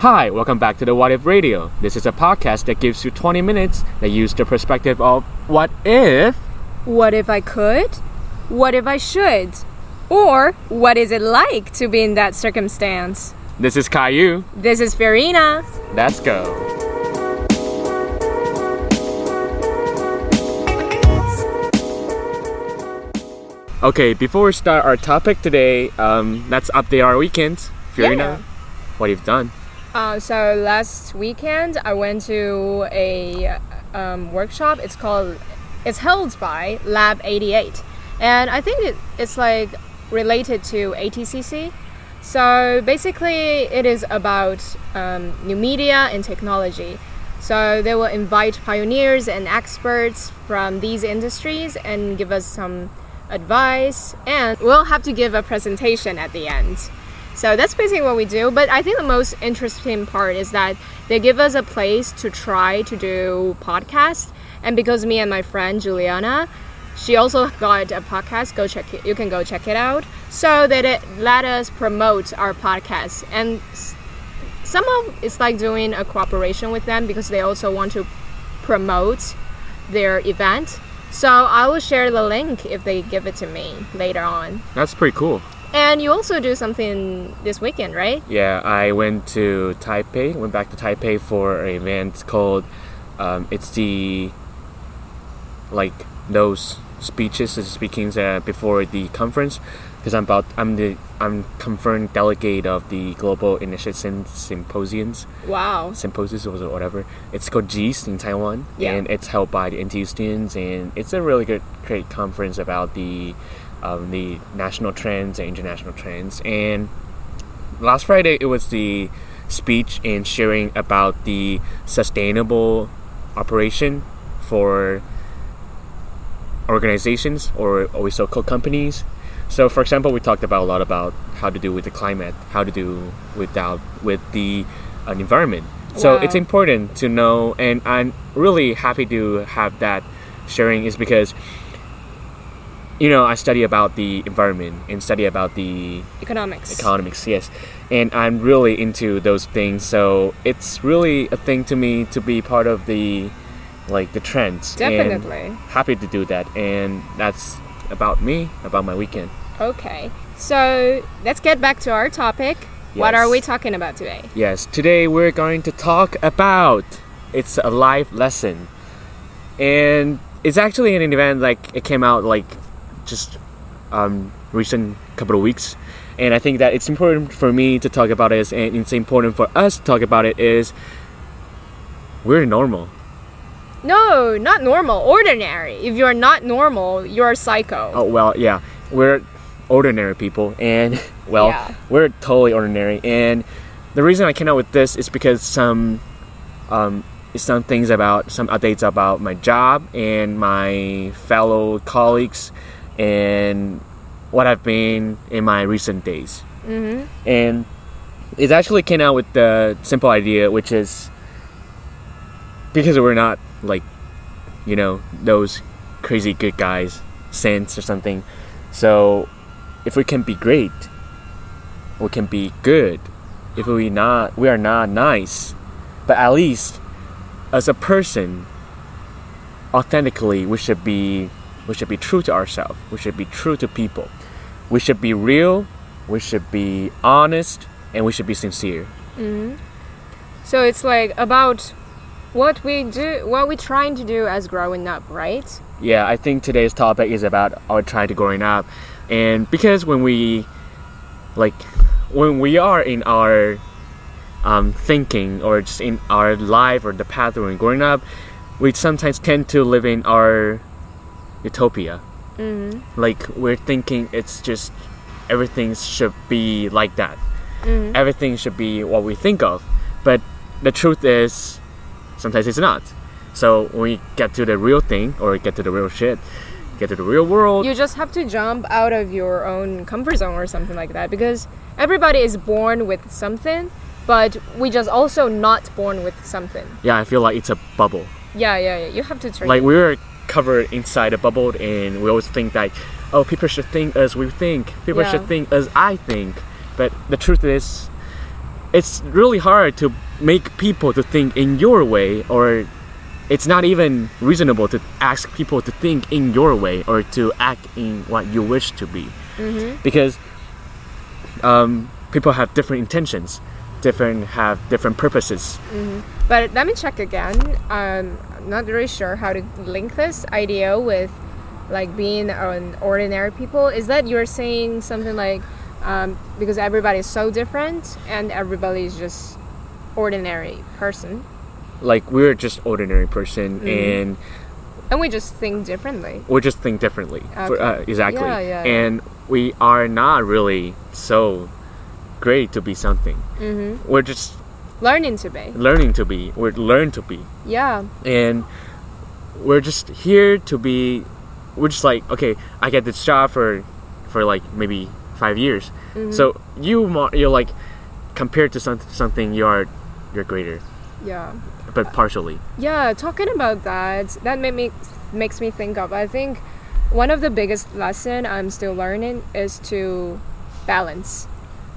Hi, welcome back to the What If Radio. This is a podcast that gives you 20 minutes that use the perspective of what if. What if I could? What if I should? Or what is it like to be in that circumstance? This is Caillou. This is Farina. Let's go. Okay, before we start our topic today, um, let's update our weekend. Farina, Yeah. what you've done? Uh, so last weekend I went to a um, workshop. It's called, it's held by Lab 88, and I think it, it's like related to ATCC. So basically, it is about um, new media and technology. So they will invite pioneers and experts from these industries and give us some advice, and we'll have to give a presentation at the end. So that's basically what we do. But I think the most interesting part is that they give us a place to try to do podcast. And because me and my friend Juliana, she also got a podcast. Go check it. You can go check it out. So that it let us promote our podcast. And s- somehow it's like doing a cooperation with them because they also want to promote their event. So I will share the link if they give it to me later on. That's pretty cool. And you also do something this weekend, right? Yeah, I went to Taipei, went back to Taipei for an event called, um, it's the, like, those speeches and speakings uh, before the conference. Because I'm about, I'm the, I'm confirmed delegate of the Global Initiative Symposiums, Wow. symposiums or whatever. It's called GEAST in Taiwan, Yeah. and it's held by the NTU students, and it's a really good, great conference about the, um, the national trends and international trends. And last Friday it was the speech and sharing about the sustainable operation for organizations or we so called companies. So for example, we talked about a lot about how to do with the climate, how to do without with the uh, environment. So Wow. it's important to know, and I'm really happy to have that sharing is because you know I study about the environment and study about the Economics. economics yes and i'm really into those things so it's really a thing to me to be part of the like the trends Definitely. happy to do that and that's about me about my weekend Okay. So let's get back to our topic. What are we talking about today? yes today we're going to talk about it's a life lesson and it's actually an event like it came out like just um recent couple of weeks and i think that it's important for me to talk about this and it's important for us to talk about it is we're normal No, not normal. Ordinary. If you're not normal, you're a psycho. Oh well, yeah, we're ordinary people, and well, Yeah. we're totally ordinary. And the reason I came out with this is because some, um, some things about some updates about my job and my fellow colleagues, and what I've been in my recent days. Mm-hmm. And it actually came out with the simple idea, which is because we're not like you know those crazy good guys saints or something so if we can be great we can be good if we not we are not nice but at least as a person authentically we should be we should be true to ourselves. We should be true to people. We should be real. We should be honest. And we should be sincere. So it's like about what we do, what we're trying to do as growing up, right? yeah, I think today's topic is about our trying to growing up, and because when we, like, when we are in our um, thinking or just in our life or the path we're growing up, we sometimes tend to live in our utopia. Mm-hmm. Like we're thinking it's just everything should be like that. Everything should be what we think of, but the truth is sometimes it's not. So when we get to the real thing or get to the real shit, get to the real world. You just have to jump out of your own comfort zone or something like that because everybody is born with something, but we just also not born with something. yeah, I feel like it's a bubble. Yeah, yeah, yeah. You have to turn. Like we're covered inside a bubble, and we always think that, oh, people should think as we think. People Yeah. should think as I think. But the truth is, it's really hard to make people to think in your way or it's not even reasonable to ask people to think in your way or to act in what you wish to be because um, people have different intentions different have different purposes But let me check again. Um, not really sure how to link this idea with like being an ordinary people. Is that you're saying something like um, because everybody is so different and everybody is just ordinary person like we're just ordinary person and and we just think differently. we just think differently For- uh, exactly Yeah, yeah, yeah. and we are not really so great to be something Mm-hmm. we're just Learning to be. learning to be we're learn to be Yeah. and we're just here to be we're just like okay i get this job for for like maybe five years Mm-hmm. so you you're like compared to some, something you are you're greater Yeah. but partially Yeah, talking about that, that made me makes me think of. I think one of the biggest lesson I'm still learning is to balance,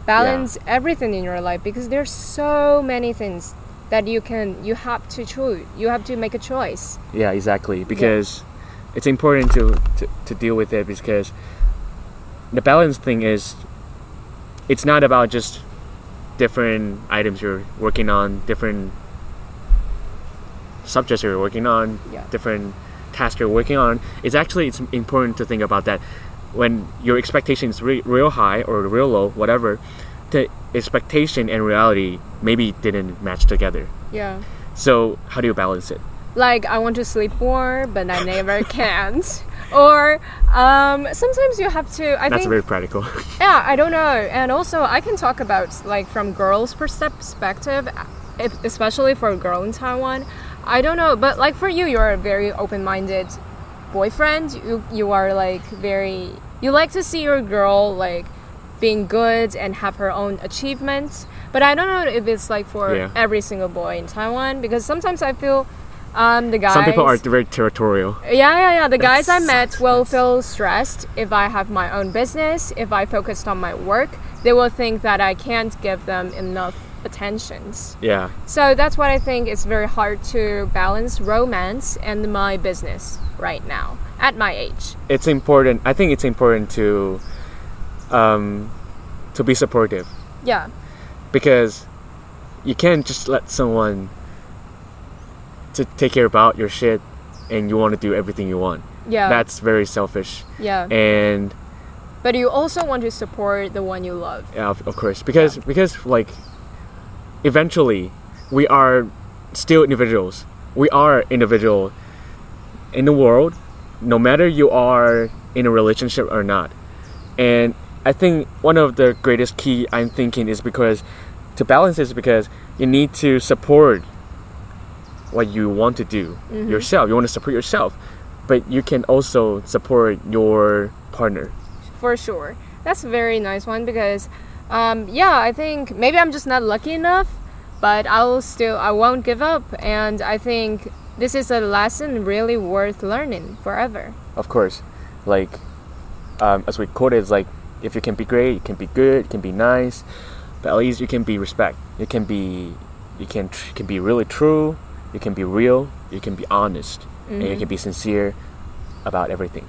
balance everything in your life because there's so many things that you can you have to choose. You have to make a choice. yeah exactly because it's important to, to to deal with it because the balance thing is it's not about just different items you're working on different subjects you're working on Yeah. different tasks you're working on it's actually it's important to think about that when your expectation is re- real high or real low whatever the expectation and reality maybe didn't match together Yeah. so how do you balance it Like I want to sleep more, but I never can't. Or um, sometimes you have to. I that's think very practical Yeah, I don't know. And also, I can talk about like from girls' perspective, if- especially for a girl in Taiwan. I don't know, but like for you, you're a very open-minded boyfriend. You you are like very. You like to see your girl like being good and have her own achievements. But I don't know if it's like for Yeah. every single boy in Taiwan because sometimes I feel. Um, the guys. Some people are very territorial. Yeah, yeah, yeah. The guys I met will feel stressed if I have my own business, if I focused on my work. They will think that I can't give them enough attentions. Yeah, So that's what I think it's very hard to balance romance and my business right now at my age. it's important. I think it's important to um, to be supportive Yeah. because you can't just let someone to take care about your shit and you want to do everything you want. Yeah. That's very selfish. yeah. And but you also want to support the one you love. yeah, of, of course, because because like eventually we are still individuals. We are individual in the world, no matter you are in a relationship or not. And I think one of the greatest key I'm thinking is because to balance is because you need to support what you want to do mm-hmm. yourself. You want to support yourself, but you can also support your partner. for sure. That's a very nice one because, um, yeah, I think maybe I'm just not lucky enough, but I'll still I won't give up, and I think this is a lesson really worth learning forever. of course, like um, as we quoted, it's like if you can be great, you can be good, you can be nice, but at least you can be respect. You can be, you can tr- you can be really true. You can be real. You can be honest, and you can be sincere about everything.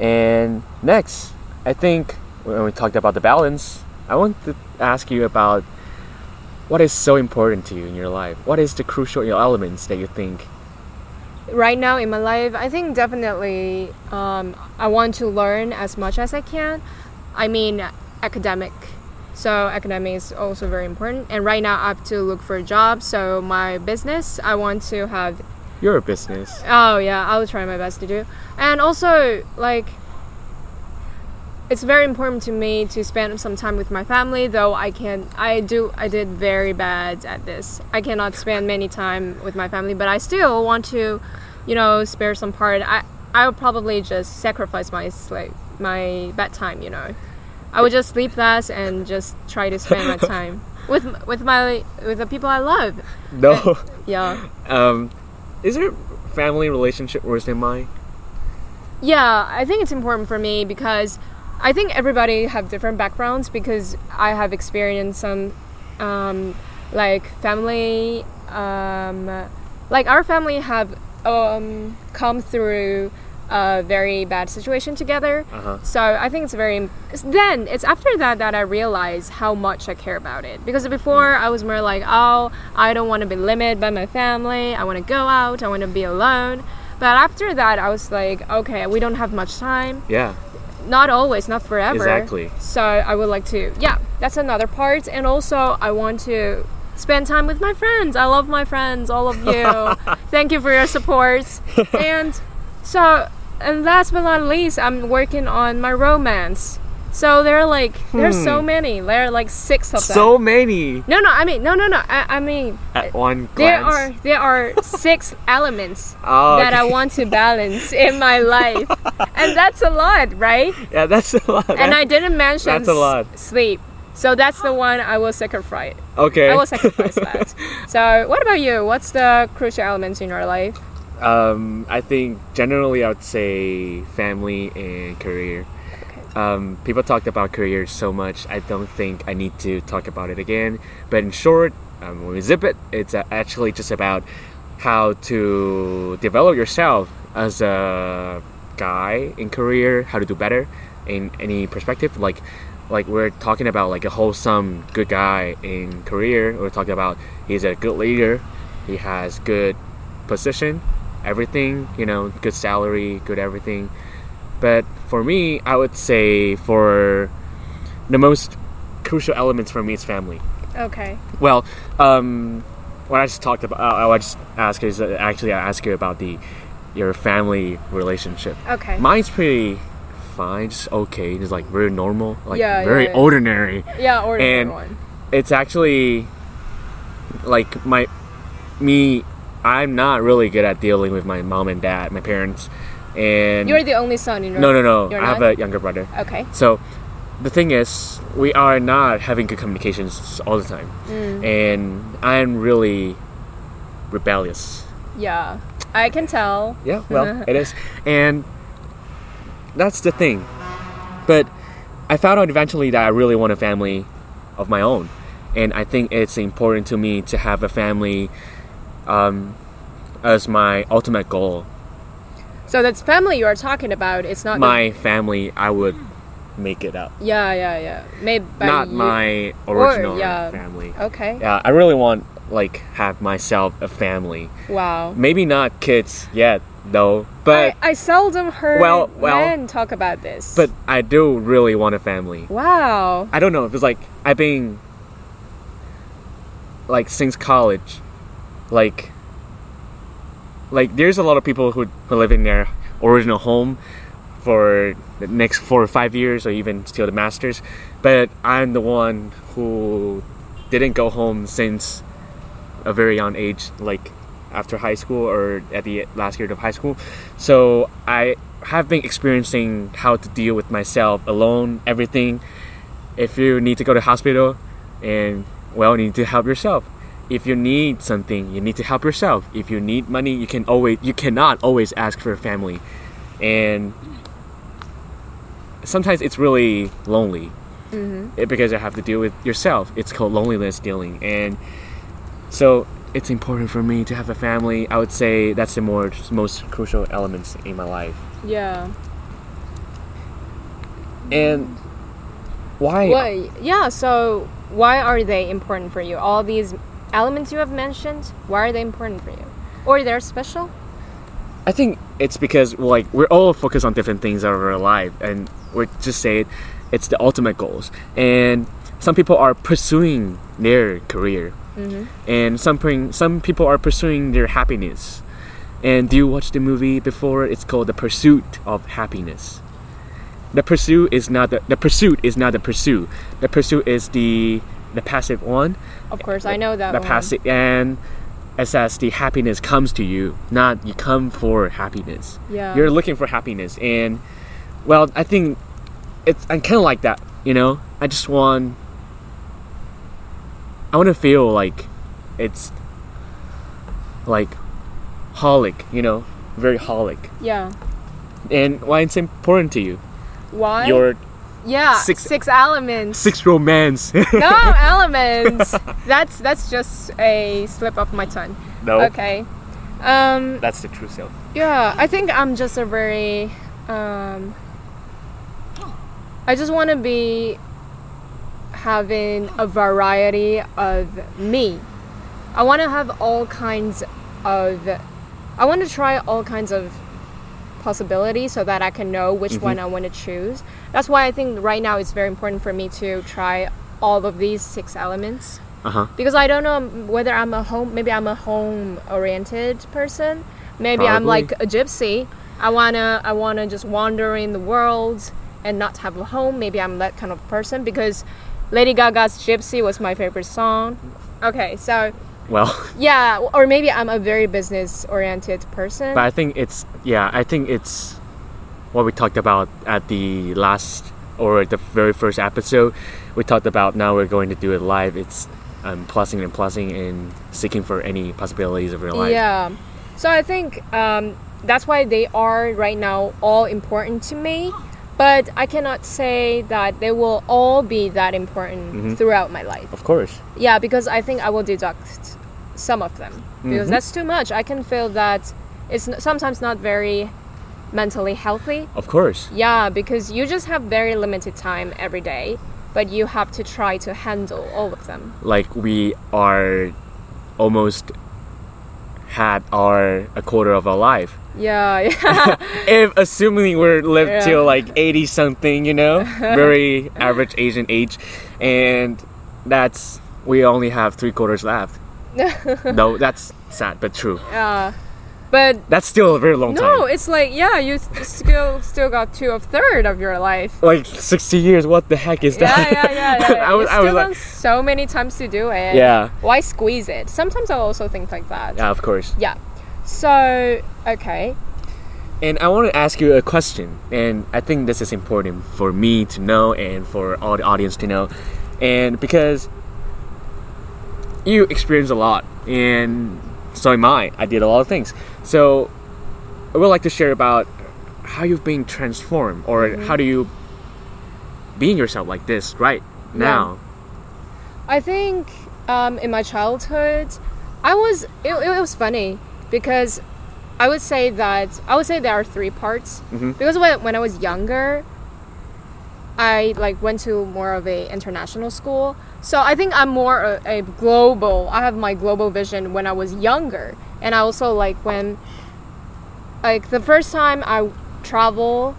And next, I think when we talked about the balance, I want to ask you about what is so important to you in your life. What is the crucial elements that you think Right now in my life, I think definitely um, I want to learn as much as I can. I mean, academic. So academic is also very important. And right now I have to look for a job. So my business, I want to have your business? Oh yeah, I'll try my best to do. And also, like, it's very important to me to spend some time with my family. Though I can, I do, I did very bad at this. I cannot spend many time with my family, but I still want to, you know, spare some part. I, I would probably just sacrifice my sleep, my bedtime. You know, I would just sleep less and just try to spend my time with with my with the people I love. No. Yeah. Um, is your family relationship worse than mine? Yeah, I think it's important for me because I think everybody have different backgrounds because I have experienced some um, like family, um, like our family have um, come through a very bad situation together. Uh-huh. So I think it's very. Then it's after that that I realize how much I care about it. Because before I was more like, oh, I don't want to be limited by my family. I want to go out. I want to be alone. But after that, I was like, okay, we don't have much time. Yeah. Not always, not forever. Exactly. So I would like to, yeah, that's another part. And also, I want to spend time with my friends. I love my friends, all of you. Thank you for your support. and so, and last but not least, I'm working on my romance. So there are like, there's so many. There are like six of them. So many no, no, I mean, no, no, no. I, I mean, at one glance. there are there are six elements Oh, that I want to balance in my life, and that's a lot, right? Yeah, that's a lot. And I didn't mention That's a lot. sleep, so that's the one I will sacrifice. okay. I will sacrifice that. So, what about you? What's the crucial elements in your life? Um, I think generally I would say family and career. Um, people talked about careers so much. I don't think I need to talk about it again. But in short, um, when we zip it, it's uh, actually just about how to develop yourself as a guy in career, how to do better in any perspective. Like, like we're talking about like a wholesome good guy in career. We're talking about he's a good leader. He has good position, everything. You know, good salary, good everything. But for me, I would say for the most crucial elements for me is family. Okay. Well, um, what I just talked about, uh, I just ask is uh, actually I ask you about the your family relationship. Okay. Mine's pretty fine, just okay. It's like very normal, like Yeah, very yeah, yeah. ordinary. yeah, or and- one. It's actually like my me. I'm not really good at dealing with my mom and dad, my parents, and You're the only son in your. no, no, no. I have a younger brother. Okay. So the thing is, we are not having good communications all the time, Mm. and I'm really rebellious. Yeah, I can tell. Yeah, well, it is, and that's the thing. But I found out eventually that I really want a family of my own, and I think it's important to me to have a family um, as my ultimate goal. So that's family you are talking about. It's not the- My family, I would make it up, Yeah, yeah, yeah. Made by not you. my original yeah. family. Okay. Yeah, I really want like have myself a family. Wow. Maybe not kids yet though, but I, I seldom heard Well, well- men talk about this. but I do really want a family. wow. I don't know. If it's like I've been like since college, like like there's a lot of people who who live in their original home for the next four or five years or even till the masters, but I'm the one who didn't go home since a very young age, like after high school or at the last year of high school. So I have been experiencing how to deal with myself alone, everything. If you need to go to hospital, and well, you need to help yourself. If you need something, you need to help yourself. If you need money, you can always you cannot always ask for a family, and sometimes it's really lonely mm-hmm. it- because you have to deal with yourself. It's called loneliness dealing, and so it's important for me to have a family. I would say that's the more most crucial elements in my life. Yeah. And why? Well, yeah. So why are they important for you? All these elements you have mentioned. Why are they important for you? Or they're special? I think it's because like we're all focused on different things of our life, and we're just saying it's the ultimate goals. And some people are pursuing their career, mm-hmm. and some some people are pursuing their happiness. And do you watch the movie before? It's called The Pursuit of Happiness. The pursuit is not the the pursuit is not the pursuit. The pursuit is the the passive one. Of course, I know that the one. passive and it says the happiness comes to you not you come for happiness Yeah. you're looking for happiness and well i think it's i'm kind of like that you know i just want i want to feel like it's like holic you know very holic Yeah. and why it's important to you Why? your Yeah, Six- six elements. Six romance. no elements. That's that's just a slip of my tongue. no. Okay. Um, That's the true self. yeah, I think I'm just a very. Um, I just want to be having a variety of me. I want to have all kinds of. I want to try all kinds of possibilities so that I can know which one I want to choose. That's why I think right now it's very important for me to try all of these six elements. Uh huh. because I don't know whether I'm a home maybe I'm a home oriented person maybe I'm like a gypsy. I wanna I wanna just wander in the world and not have a home. Maybe I'm that kind of person because Lady Gaga's Gypsy was my favorite song. Okay so Well, yeah or maybe I'm a very business oriented person but I think it's yeah. I think it's what we talked about at the last or the very first episode. We talked about now we're going to do it live. It's um, plussing and plussing and seeking for any possibilities of your life. Yeah. So I think um, that's why they are right now all important to me. But I cannot say that they will all be that important Mm-hmm. throughout my life. Of course. Yeah, because I think I will deduct some of them because Mm-hmm. that's too much. I can feel that it's sometimes not very mentally healthy. Of course. Yeah, because you just have very limited time every day, but you have to try to handle all of them. Like we are almost had our a quarter of our life. Yeah, yeah. if assuming we're lived Yeah. till like 80 something you know very average asian age and that's we only have three quarters left no that's sad but true yeah. But that's still a very long No, time No, it's like yeah, you still still got two of third of your life. like 60 years what the heck is that yeah, yeah, yeah. I was, you I was like so many times to do it. Yeah. Why squeeze it? Sometimes I also think like that. yeah of course Yeah. So okay. and i want to ask you a question and i think this is important for me to know and for all the audience to know and because you experience a lot and so am i. I did a lot of things. So i would like to share about how you've been transformed or how do you being yourself like this right now? I think um, in my childhood, I was it, it was funny because I would say that I would say there are three parts. Mm-hmm. because when, when I was younger, I like went to more of a international school. So I think I'm more a, a global. I have my global vision when I was younger, and I also like when like the first time I travel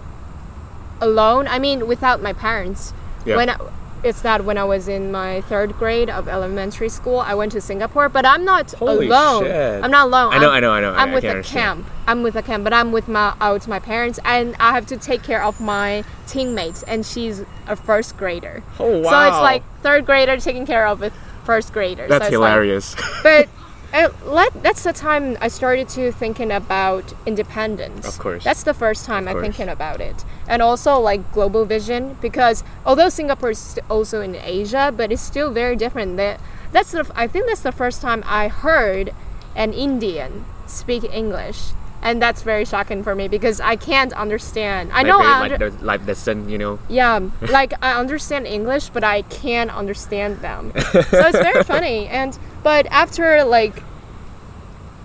alone. I mean, without my parents. Yeah. When I, it's that when I was in my third grade of elementary school, I went to Singapore, but I'm not Holy alone. shit. I'm not alone. I know, I'm- I know, I know. I'm I- with a understand. camp. I'm with a camp, but I'm with my out my parents, and I have to take care of my teammates, and she's a first grader. Oh, wow! So it's like third grader taking care of a first grader. that's so it's like- hilarious but uh, let, that's the time I started to thinking about independence. Of course. That's the first time I'm thinking about it. And also like global vision because although Singapore is also in Asia, but it's still very different. That that's the I think that's the first time I heard an Indian speak English. And that's very shocking for me because I can't understand. I like, know very, I like under- the life lesson you know yeah, like I understand English, but I can't understand them. so it's very funny. And but after like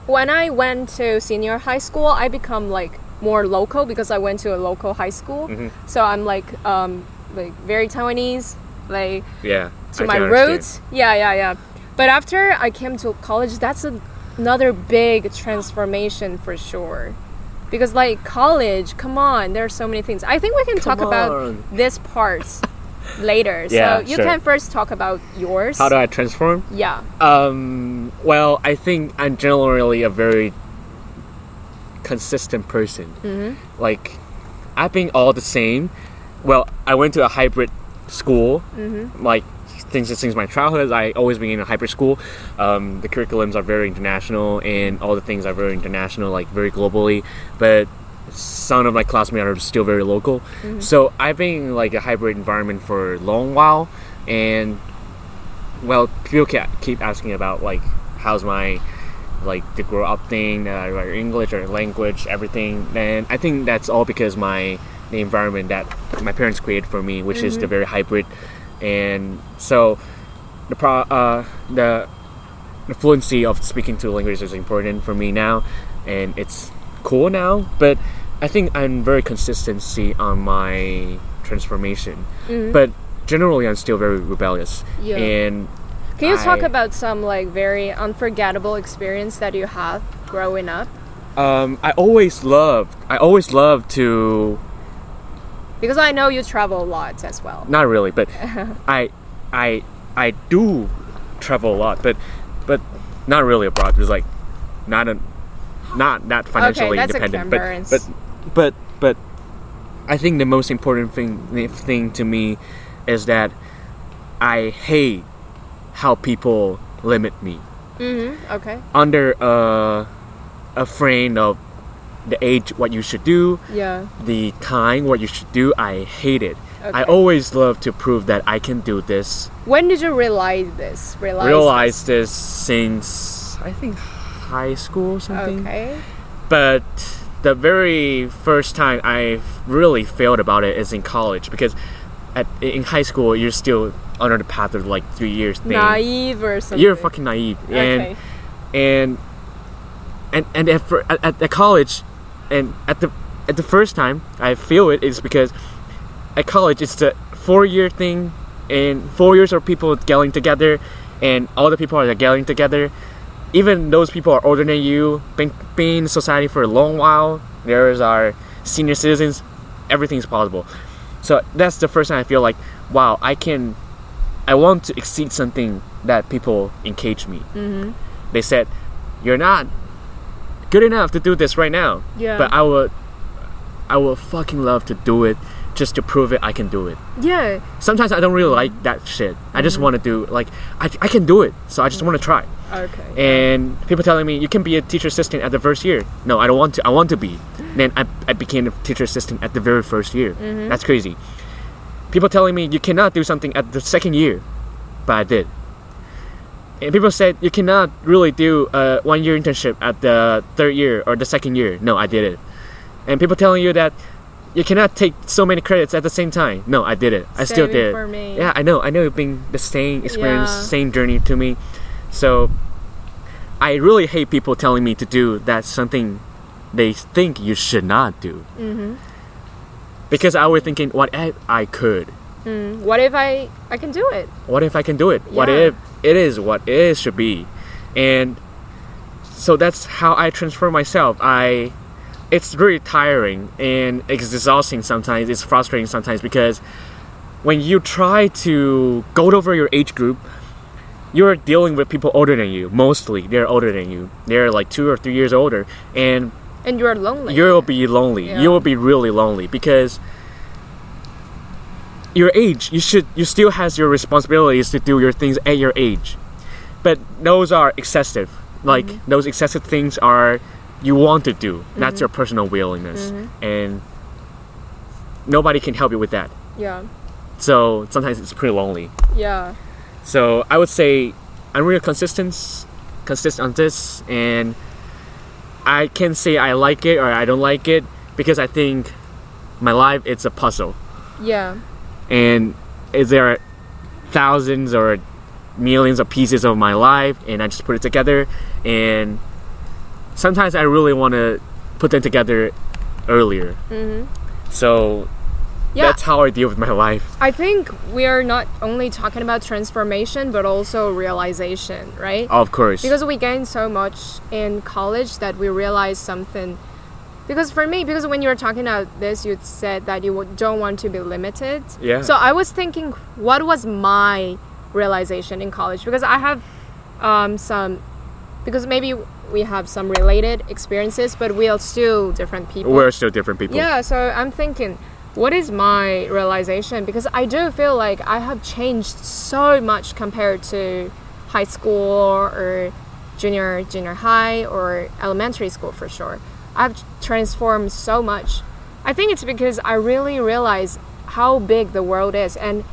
when I went to senior high school, I become like more local because I went to a local high school. So I'm like um like very Taiwanese, like yeah to I my roots. Yeah, yeah, yeah. But after I came to college, that's a, another big transformation for sure. Because like college, come on, there are so many things. I think we can talk Come about this part later. Yeah, so you sure. can first talk about yours. how do i transform yeah. Um, well, I think I'm generally a very consistent person. Mm-hmm. Like, I've been all the same. Well, I went to a hybrid school. Mm-hmm. Like, things since my childhood, I always been in a hyper school. Um, the curriculums are very international, and all the things are very international, like very globally. But some of my classmates are still very local. So I've been in like a hybrid environment for a long while, and well, people keep asking about like how's my like the grow up thing, uh, or English or language, everything. And I think that's all because my the environment that my parents created for me, which is the very hybrid, and so the pro uh, the the fluency of speaking two languages is important for me now, and it's cool now. But I think I'm very consistency on my transformation. But generally, I'm still very rebellious, Yeah. and Can you talk about some like very unforgettable experience that you have growing up? um, I always loved. I always loved to Because I know you travel a lot as well. not really, but I I I do travel a lot, but but not really abroad. It's like not a not not financially a independent, but but but but I think the most important thing thing to me is that I hate how people limit me Mm-hmm. Okay. under a a frame of the age what you should do Yeah. the time what you should do i hate it okay. i always love to prove that i can do this When did you realize this? Realize. realize this since i think high school or something Okay. but the very first time i really failed about it is in college because at in high school you're still under the path of like three years thing Naive or something. you're fucking naive and Okay. and and and at, fir- at, at the college and at the at the first time I feel it is because at college it's the four year thing and four years of people getting together and all the people are getting together. Even those people are older than you been, been in society for a long while there's our senior citizens everything's possible. So that's the first time I feel like wow I can I want to exceed something that people engage me. Mm-hmm. they said you're not good enough to do this right now. Yeah. but i would i would fucking love to do it just to prove it i can do it. Yeah. sometimes i don't really like that shit. I just mm-hmm. want to do like I, I can do it so i just want to try. Okay. and people telling me you can be a teacher assistant at the first year. No i don't want to i want to be. Then i, I became a teacher assistant at the very first year. Mm-hmm. That's crazy. People telling me you cannot do something at the second year but i did and people said you cannot really do a one year internship at the third year or the second year no i did it and people telling you that you cannot take so many credits at the same time no i did it i still did for me. yeah i know i know it's been the same experience Yeah. same journey to me so I really hate people telling me to do that something they think you should not do. Mm-hmm. Because I was thinking, what I could? Mm. What if I I can do it? What if I can do it? What if it is what it is should be? And so that's how I transform myself. I it's really tiring and it's exhausting sometimes. It's frustrating sometimes because when you try to go over your age group, you're dealing with people older than you. Mostly, they're older than you. They're like two or three years older, and And you're lonely. you'll be lonely. Yeah. You will be really lonely because your age. You should. You still has your responsibilities to do your things at your age, but those are excessive. Like Mm-hmm. those excessive things are you want to do. That's Mm-hmm. your personal willingness, and nobody can help you with that. yeah. So sometimes it's pretty lonely. Yeah. So I would say I'm really consistent, consistent on this, and I can say I like it or I don't like it because I think my life it's a puzzle, Yeah. And is there thousands or millions of pieces of my life, and I just put it together, and sometimes I really want to put them together earlier. Mm-hmm. So Yeah. that's how I deal with my life. I think we are not only talking about transformation but also realization, right? Of course. Because we gain so much in college that we realize something. Because for me, because when you were talking about this, you said that you don't want to be limited. Yeah. So I was thinking, what was my realization in college? Because I have um, some, because maybe we have some related experiences, but we are still different people. We're still different people. Yeah, so I'm thinking, what is my realization? Because I do feel like I have changed so much compared to high school or junior junior high or elementary school for sure. I've transformed so much. I think it's because I really realize how big the world is and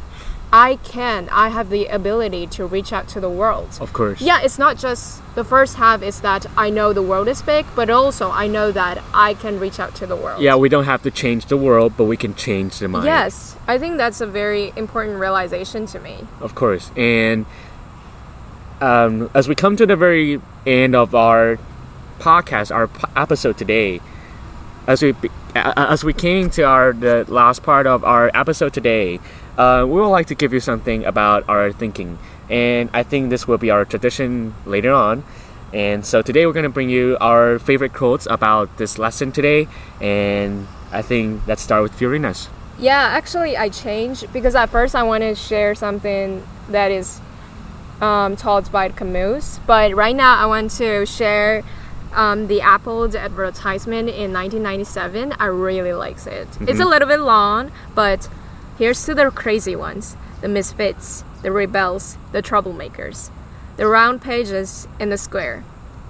I can, I have the ability to reach out to the world. Of course. Yeah, it's not just the first half is that I know the world is big, but also I know that I can reach out to the world. Yeah, we don't have to change the world, but we can change the mind. Yes, I think that's a very important realization to me. Of course. And um, as we come to the very end of our podcast, our p- episode today, as we as we came to our the last part of our episode today, uh, we would like to give you something about our thinking, and I think this will be our tradition later on. And so today we're going to bring you our favorite quotes about this lesson today, and I think let's start with Fiorina's. Yeah, actually, I changed because at first I wanted to share something that is um, taught by Camus, but right now I want to share um, the Apple's advertisement in 1997. I really likes it. It's a little bit long, but here's to the crazy ones, the misfits, the rebels, the troublemakers, the round pages in the square,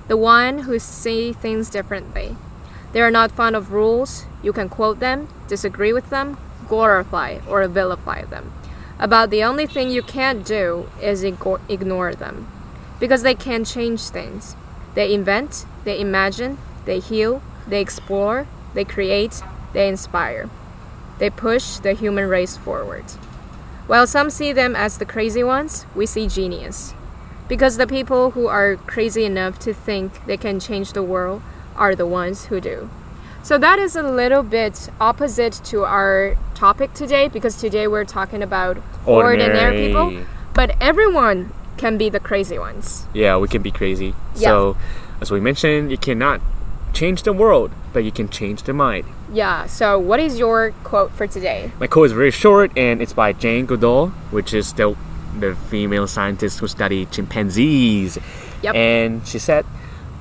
the one who see things differently. They are not fond of rules. You can quote them, disagree with them, glorify or vilify them. About the only thing you can't do is ignore them. Because they can change things. They invent, they imagine, they heal, they explore, they create, they inspire. They push the human race forward. While some see them as the crazy ones, we see genius. Because the people who are crazy enough to think they can change the world are the ones who do. So that is a little bit opposite to our topic today because today we're talking about ordinary, Ordinary. people, but everyone can be the crazy ones. Yeah, we can be crazy. Yeah. So, as we mentioned, you cannot change the world, but you can change the mind. Yeah, so what is your quote for today? My quote is very short, and it's by Jane Goodall, which is the the female scientist who studied chimpanzees. Yep. And she said,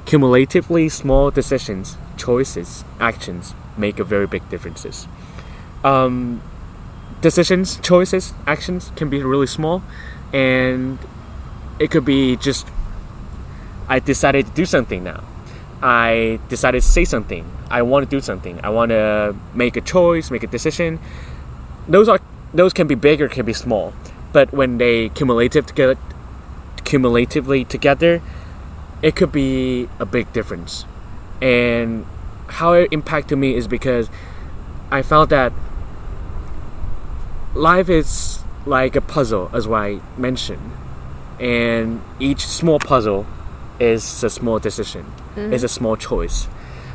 cumulatively small decisions, choices, actions make a very big differences. Um, decisions, choices, actions can be really small, and it could be just I decided to do something now. I decided to say something. I want to do something. I want to make a choice, make a decision. Those are those can be big or can be small, but when they cumulative together, cumulatively together, it could be a big difference. And how it impacted me is because I felt that life is like a puzzle, as I mentioned, and each small puzzle is a small decision, is a small choice.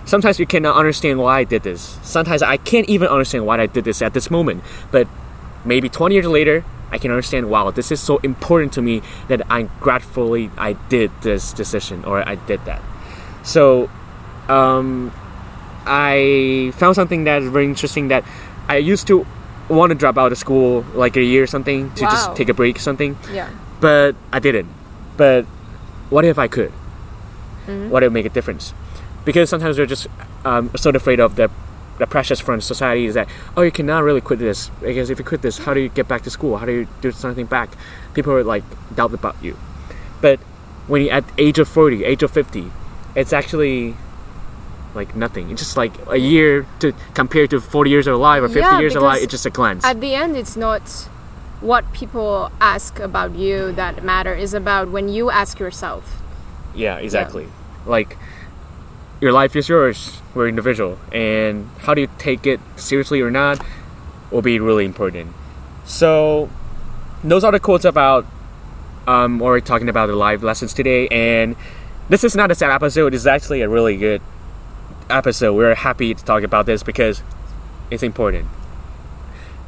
Sometimes you cannot understand why I did this. Sometimes I can't even understand why I did this at this moment. But maybe 20 years later, I can understand, wow, this is so important to me that I gratefully I did this decision or I did that. So, um, I found something that is very interesting that I used to want to drop out of school like a year or something to Wow. just take a break or something Yeah. but I didn't. But what if I could? Mm-hmm. What if it make a difference? Because sometimes we're just um, so afraid of the the pressures from society is that oh you cannot really quit this because if you quit this how do you get back to school how do you do something back people are like doubt about you but when you're at age of 40 age of 50 it's actually like nothing it's just like a year to compare to 40 years of life or 50 Yeah, years of life it's just a glance At the end, it's not what people ask about you that matter. is about when you ask yourself. Yeah, exactly. Like your life is yours. We're individual, and how do you take it seriously or not will be really important. So, those are the quotes about. Um, we're talking about the live lessons today, and this is not a sad episode. It's actually a really good episode. We're happy to talk about this because it's important.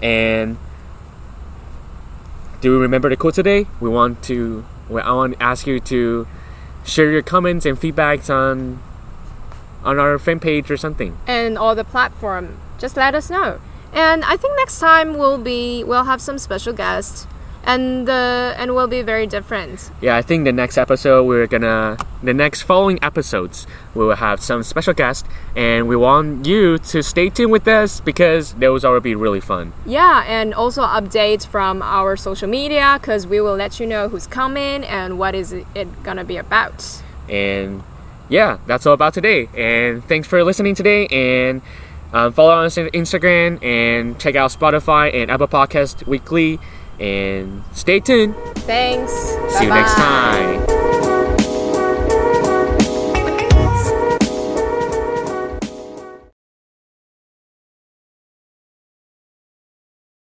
And do you remember the quote today? We want to. well, I want to ask you to share your comments and feedbacks on on our fan page or something. and all the platform just let us know and i think next time we'll be we'll have some special guests and uh, and we'll be very different Yeah, I think the next episode we're gonna the next following episodes we will have some special guests and we want you to stay tuned with us because those will be really fun. yeah and also updates from our social media because we will let you know who's coming and what is it gonna be about And yeah, that's all about today. And thanks for listening today. And um, follow us on Instagram and check out Spotify and Apple Podcast weekly. And stay tuned. Thanks. See you next time.